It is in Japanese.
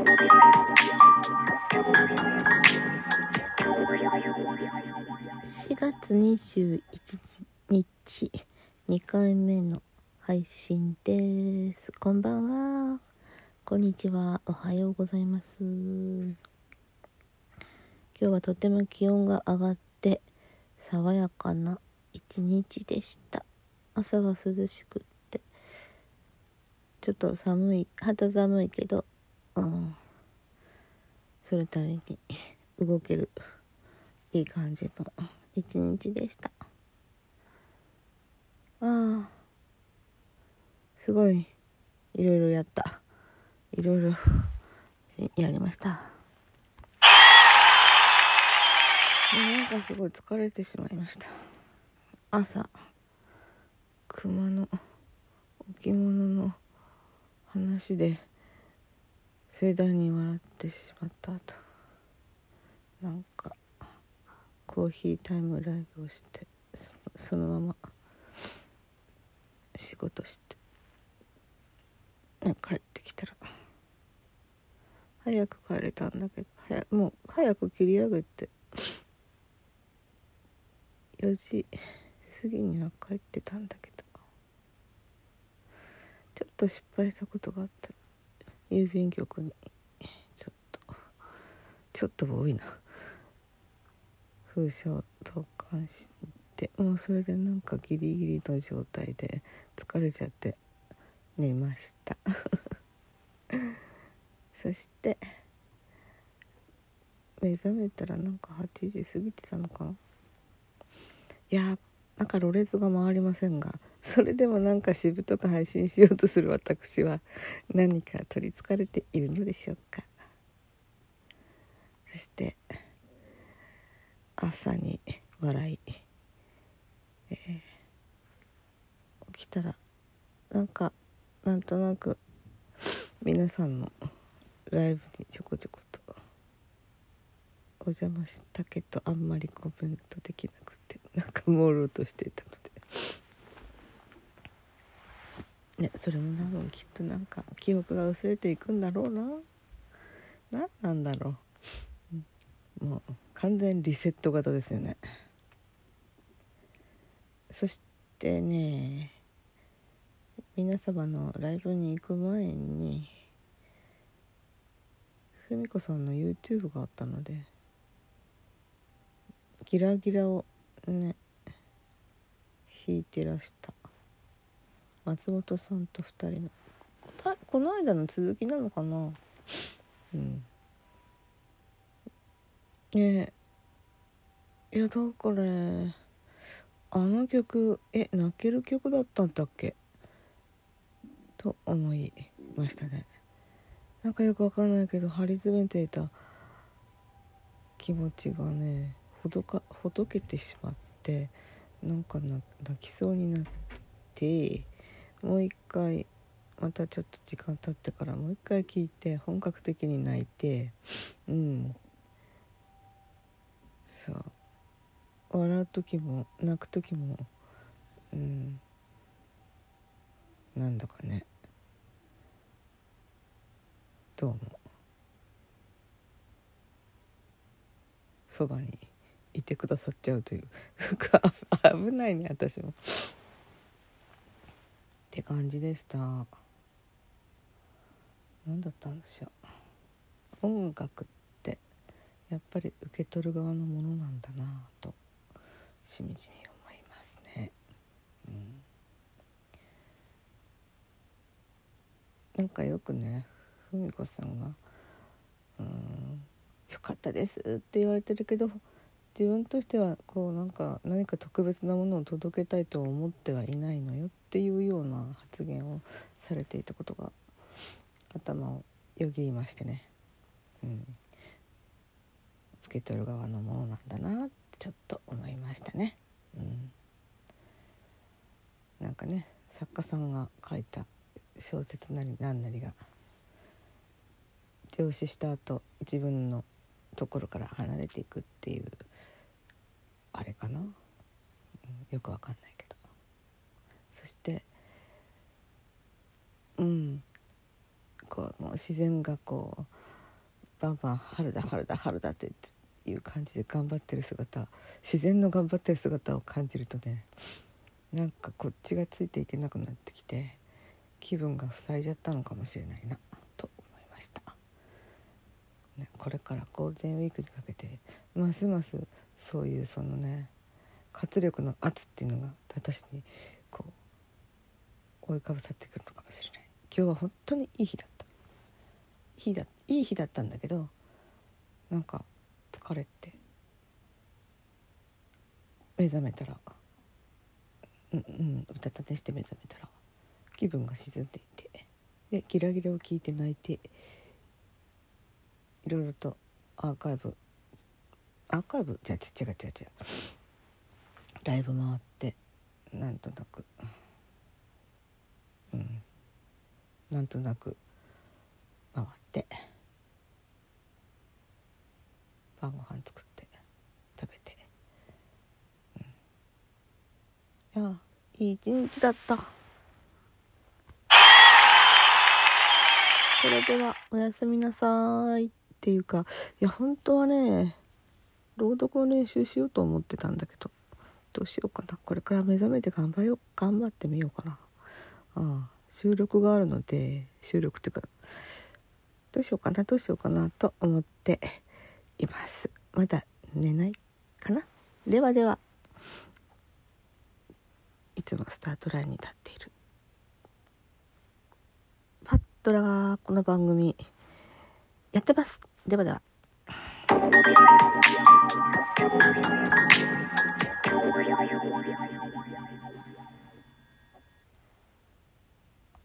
4月21日2回目の配信です。こんばんは。こんにちは。おはようございます。今日はとても気温が上がって爽やかな一日でした。朝は涼しくってちょっと寒い肌寒いけどうん。それたりに動ける。いい感じの一日でした。ああすごいいろいろやった。いろいろやりました。なんかすごい疲れてしまいました。朝。熊の置物の話で盛大に笑ってしまった後なんかコーヒータイムライブをしてそのまま仕事して帰ってきたら早く帰れたんだけど早もう早く切り上げて4時過ぎには帰ってたんだけどちょっと失敗したことがあった郵便局に。ちょっとちょっと多いな。封書を投函して。もうそれでなんかギリギリの状態で疲れちゃって寝ました。そして目覚めたらなんか8時過ぎてたのかな。いやなんかろれつが回りませんがそれでもなんかしぶとく配信しようとする私は何か取りつかれているのでしょうか。そして朝に笑い、えー、起きたらなんかなんとなく皆さんのライブにちょこちょことお邪魔したけどあんまりコメントできなくてなんか朦朧としていたのでねそれも多分きっとなんか記憶が薄れていくんだろうな。何なんだろう。もう完全リセット型ですよね。そしてね皆様のライブに行く前にふみこさんの YouTube があったのでギラギラをね弾いてらした。松本さんと2人の。この間の続きなのかな？うん。ねいやだからあの曲え泣ける曲だったんだっけ？と思いましたね。なんかよくわかんないけど張り詰めていた気持ちがねほどかほどけてしまってなんか泣きそうになってもう一回またちょっと時間経ってからもう一回聞いて本格的に泣いてうん。そう。笑う時も泣く時もうん。なんだかね。どうもそばにいてくださっちゃうという。危ないね私も。って感じでした。何だったんでしょう。音楽ってやっぱり受け取る側のものなんだなぁとしみじみ思いますね。うん、なんかよくね文子さんが「うんよかったです」って言われてるけど自分としてはこうなんか何か特別なものを届けたいとは思ってはいないのよっていうような発言をされていたことが頭をよぎりましてね、うん、受け取る側のものなんだなってちょっと思いましたね。うん、なんかね作家さんが書いた小説なり何なりが上司した後自分のところから離れていくっていうあれかな、うん、よくわかんないけど。そしてうんこうもう自然がこうバンバン春だ春だ春だっていう感じで頑張ってる姿自然の頑張ってる姿を感じるとねなんかこっちがついていけなくなってきて気分が塞いじゃったのかもしれないなと思いました、これからゴールデンウィークにかけてますますそういうそのね活力の圧っていうのが私にこう追いかぶさってくるのかもしれない。今日は本当にいい日だった。日だいい日だったんだけどなんか疲れて目覚めたらうんうんうたた寝して目覚めたら気分が沈んでいてでギラギラを聞いて泣いていろいろとアーカイブアーカイブ？じゃ違う違う違うライブ回ってなんとなく。うん。なんとなく。回って。晩ご飯作って。食べて、うん、いやいい一日だった。それではおやすみなさい。っていうかいや本当はね朗読を練習しようと思ってたんだけどどうしようかな。これから目覚めて頑張よ頑張ってみようかな。ああ収録があるので収録っていうかどうしようかなどうしようかなと思っています。まだ寝ないかな？ではではいつもスタートラインに立っている。パッドラがこの番組やってます。ではでは。